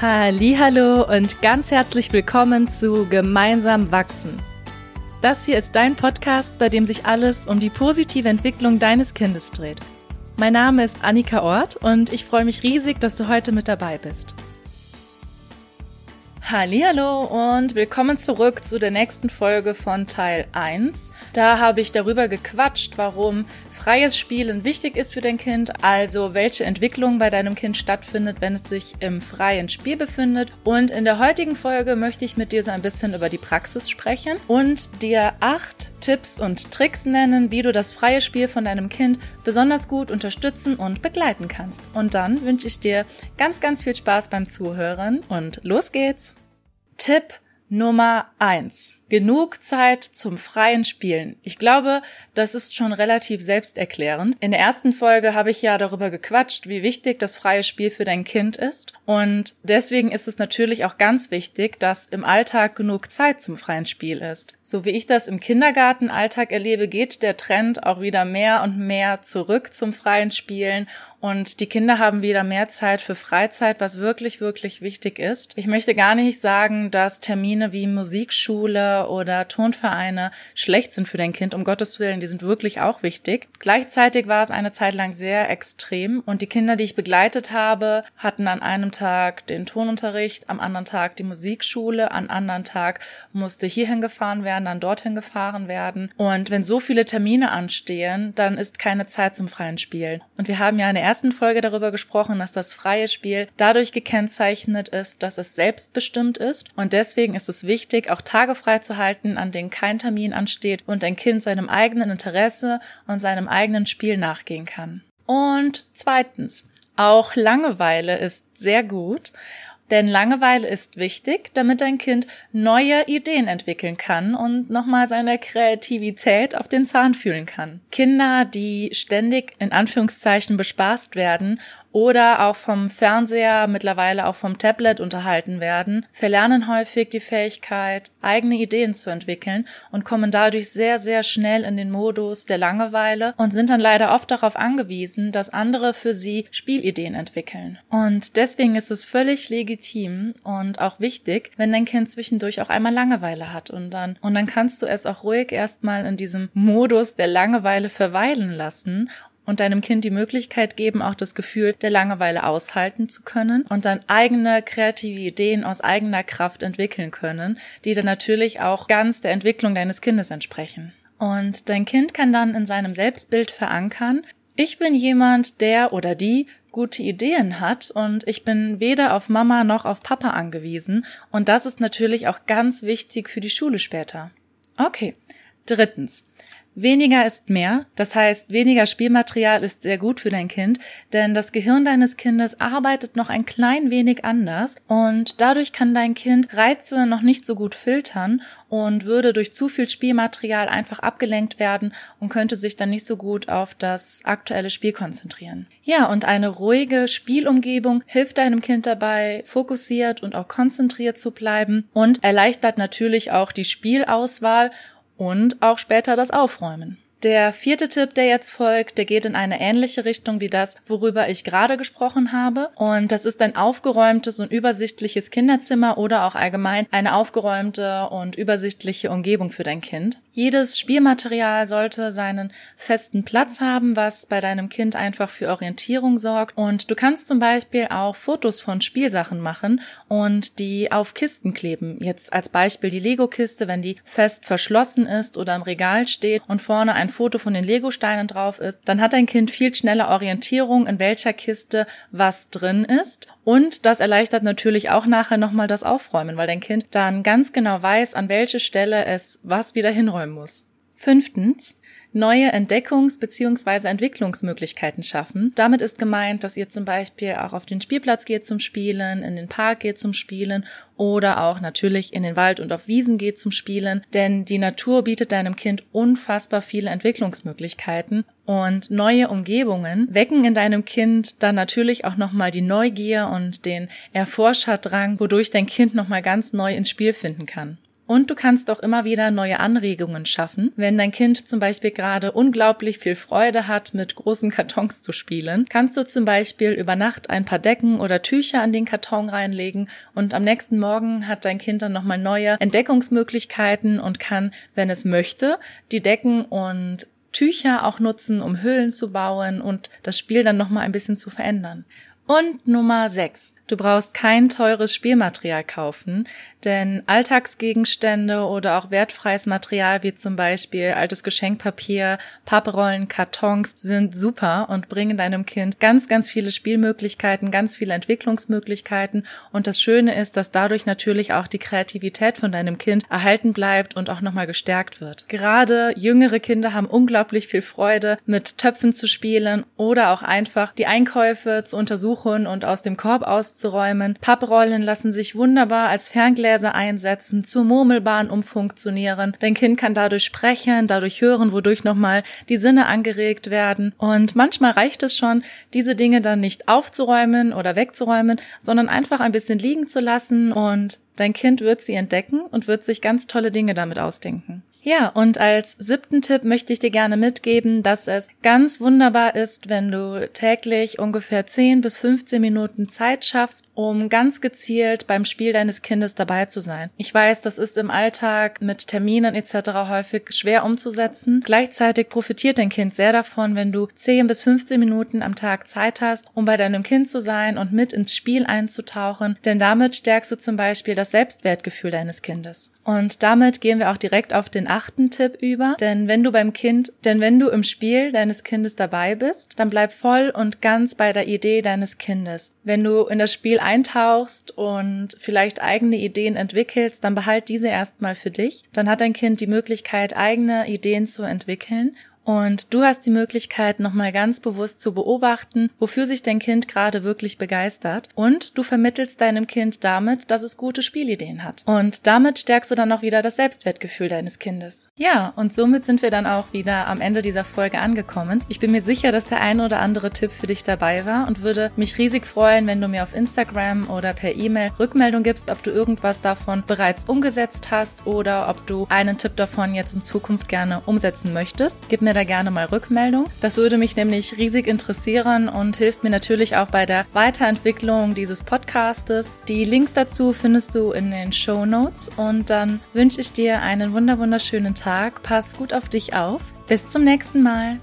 Hallo und ganz herzlich willkommen zu Gemeinsam wachsen. Das hier ist dein Podcast, bei dem sich alles um die positive Entwicklung deines Kindes dreht. Mein Name ist Annika Ort und ich freue mich riesig, dass du heute mit dabei bist. Hallo und willkommen zurück zu der nächsten Folge von Teil 1. Da habe ich darüber gequatscht, warum freies Spielen wichtig ist für dein Kind, also welche Entwicklung bei deinem Kind stattfindet, wenn es sich im freien Spiel befindet. Und in der heutigen Folge möchte ich mit dir so ein bisschen über die Praxis sprechen und dir acht Tipps und Tricks nennen, wie du das freie Spiel von deinem Kind besonders gut unterstützen und begleiten kannst. Und dann wünsche ich dir ganz, ganz viel Spaß beim Zuhören und los geht's! Tipp Nummer eins: Genug Zeit zum freien Spielen. Ich glaube, das ist schon relativ selbsterklärend. In der ersten Folge habe ich ja darüber gequatscht, wie wichtig das freie Spiel für dein Kind ist. Und deswegen ist es natürlich auch ganz wichtig, dass im Alltag genug Zeit zum freien Spiel ist. So wie ich das im Kindergartenalltag erlebe, geht der Trend auch wieder mehr und mehr zurück zum freien Spielen und die Kinder haben wieder mehr Zeit für Freizeit, was wirklich, wirklich wichtig ist. Ich möchte gar nicht sagen, dass Termine wie Musikschule oder Turnvereine schlecht sind für dein Kind. Um Gottes Willen, die sind wirklich auch wichtig. Gleichzeitig war es eine Zeit lang sehr extrem und die Kinder, die ich begleitet habe, hatten an einem Tag den Turnunterricht, am anderen Tag die Musikschule, an anderen Tag musste hierhin gefahren werden, dann dorthin gefahren werden. Und wenn so viele Termine anstehen, dann ist keine Zeit zum freien Spielen. Und wir haben ja eine ersten Folge darüber gesprochen, dass das freie Spiel dadurch gekennzeichnet ist, dass es selbstbestimmt ist. Und deswegen ist es wichtig, auch Tage frei halten, an denen kein Termin ansteht und ein Kind seinem eigenen Interesse und seinem eigenen Spiel nachgehen kann. Und zweitens, auch Langeweile ist sehr gut. Denn Langeweile ist wichtig, damit dein Kind neue Ideen entwickeln kann und nochmal seine Kreativität auf den Zahn fühlen kann. Kinder, die ständig in Anführungszeichen bespaßt werden oder auch vom Fernseher, mittlerweile auch vom Tablet unterhalten werden, verlernen häufig die Fähigkeit, eigene Ideen zu entwickeln und kommen dadurch sehr, sehr schnell in den Modus der Langeweile und sind dann leider oft darauf angewiesen, dass andere für sie Spielideen entwickeln. Und deswegen ist es völlig legitim und auch wichtig, wenn dein Kind zwischendurch auch einmal Langeweile hat und dann, und dann kannst du es auch ruhig erstmal in diesem Modus der Langeweile verweilen lassen und deinem Kind die Möglichkeit geben, auch das Gefühl der Langeweile aushalten zu können und dann eigene kreative Ideen aus eigener Kraft entwickeln können, die dann natürlich auch ganz der Entwicklung deines Kindes entsprechen. Und dein Kind kann dann in seinem Selbstbild verankern, ich bin jemand, der oder die gute Ideen hat und ich bin weder auf Mama noch auf Papa angewiesen und das ist natürlich auch ganz wichtig für die Schule später. Okay. Drittens. Weniger ist mehr, das heißt, weniger Spielmaterial ist sehr gut für dein Kind, denn das Gehirn deines Kindes arbeitet noch ein klein wenig anders und dadurch kann dein Kind Reize noch nicht so gut filtern und würde durch zu viel Spielmaterial einfach abgelenkt werden und könnte sich dann nicht so gut auf das aktuelle Spiel konzentrieren. Ja, und eine ruhige Spielumgebung hilft deinem Kind dabei, fokussiert und auch konzentriert zu bleiben und erleichtert natürlich auch die Spielauswahl und auch später das Aufräumen. Der vierte Tipp, der jetzt folgt, der geht in eine ähnliche Richtung wie das, worüber ich gerade gesprochen habe. Und das ist ein aufgeräumtes und übersichtliches Kinderzimmer oder auch allgemein eine aufgeräumte und übersichtliche Umgebung für dein Kind. Jedes Spielmaterial sollte seinen festen Platz haben, was bei deinem Kind einfach für Orientierung sorgt. Und du kannst zum Beispiel auch Fotos von Spielsachen machen und die auf Kisten kleben. Jetzt als Beispiel die Lego-Kiste, wenn die fest verschlossen ist oder im Regal steht und vorne ein ein Foto von den Legosteinen drauf ist, dann hat dein Kind viel schneller Orientierung, in welcher Kiste was drin ist. Und das erleichtert natürlich auch nachher nochmal das Aufräumen, weil dein Kind dann ganz genau weiß, an welche Stelle es was wieder hinräumen muss. Fünftens, neue Entdeckungs- bzw. Entwicklungsmöglichkeiten schaffen. Damit ist gemeint, dass ihr zum Beispiel auch auf den Spielplatz geht zum Spielen, in den Park geht zum Spielen oder auch natürlich in den Wald und auf Wiesen geht zum Spielen, denn die Natur bietet deinem Kind unfassbar viele Entwicklungsmöglichkeiten und neue Umgebungen wecken in deinem Kind dann natürlich auch nochmal die Neugier und den Erforscherdrang, wodurch dein Kind nochmal ganz neu ins Spiel finden kann. Und du kannst auch immer wieder neue Anregungen schaffen. Wenn dein Kind zum Beispiel gerade unglaublich viel Freude hat, mit großen Kartons zu spielen, kannst du zum Beispiel über Nacht ein paar Decken oder Tücher an den Karton reinlegen und am nächsten Morgen hat dein Kind dann nochmal neue Entdeckungsmöglichkeiten und kann, wenn es möchte, die Decken und Tücher auch nutzen, um Höhlen zu bauen und das Spiel dann nochmal ein bisschen zu verändern. Und Nummer 6. Du brauchst kein teures Spielmaterial kaufen, denn Alltagsgegenstände oder auch wertfreies Material wie zum Beispiel altes Geschenkpapier, Papprollen, Kartons sind super und bringen deinem Kind ganz, ganz viele Spielmöglichkeiten, ganz viele Entwicklungsmöglichkeiten. Und das Schöne ist, dass dadurch natürlich auch die Kreativität von deinem Kind erhalten bleibt und auch nochmal gestärkt wird. Gerade jüngere Kinder haben unglaublich viel Freude, mit Töpfen zu spielen oder auch einfach die Einkäufe zu untersuchen und aus dem Korb aus auszuräumen. Papprollen lassen sich wunderbar als Ferngläser einsetzen, zur Murmelbahn umfunktionieren. Dein Kind kann dadurch sprechen, dadurch hören, wodurch nochmal die Sinne angeregt werden. Und manchmal reicht es schon, diese Dinge dann nicht aufzuräumen oder wegzuräumen, sondern einfach ein bisschen liegen zu lassen und dein Kind wird sie entdecken und wird sich ganz tolle Dinge damit ausdenken. Ja, und als siebten Tipp möchte ich dir gerne mitgeben, dass es ganz wunderbar ist, wenn du täglich ungefähr 10 bis 15 Minuten Zeit schaffst, um ganz gezielt beim Spiel deines Kindes dabei zu sein. Ich weiß, das ist im Alltag mit Terminen etc. häufig schwer umzusetzen. Gleichzeitig profitiert dein Kind sehr davon, wenn du 10 bis 15 Minuten am Tag Zeit hast, um bei deinem Kind zu sein und mit ins Spiel einzutauchen, denn damit stärkst du zum Beispiel das Selbstwertgefühl deines Kindes. Und damit gehen wir auch direkt auf den achten Tipp über. Denn wenn du beim Kind, denn wenn du im Spiel deines Kindes dabei bist, dann bleib voll und ganz bei der Idee deines Kindes. Wenn du in das Spiel eintauchst und vielleicht eigene Ideen entwickelst, dann behalt diese erstmal für dich. Dann hat dein Kind die Möglichkeit, eigene Ideen zu entwickeln und du hast die Möglichkeit, nochmal ganz bewusst zu beobachten, wofür sich dein Kind gerade wirklich begeistert. Und du vermittelst deinem Kind damit, dass es gute Spielideen hat. Und damit stärkst du dann auch wieder das Selbstwertgefühl deines Kindes. Ja, und somit sind wir dann auch wieder am Ende dieser Folge angekommen. Ich bin mir sicher, dass der ein oder andere Tipp für dich dabei war und würde mich riesig freuen, wenn du mir auf Instagram oder per E-Mail Rückmeldung gibst, ob du irgendwas davon bereits umgesetzt hast oder ob du einen Tipp davon jetzt in Zukunft gerne umsetzen möchtest. Gib mir da gerne mal Rückmeldung. Das würde mich nämlich riesig interessieren und hilft mir natürlich auch bei der Weiterentwicklung dieses Podcastes. Die Links dazu findest du in den Show Notes und dann wünsche ich dir einen wunderschönen Tag. Pass gut auf dich auf. Bis zum nächsten Mal.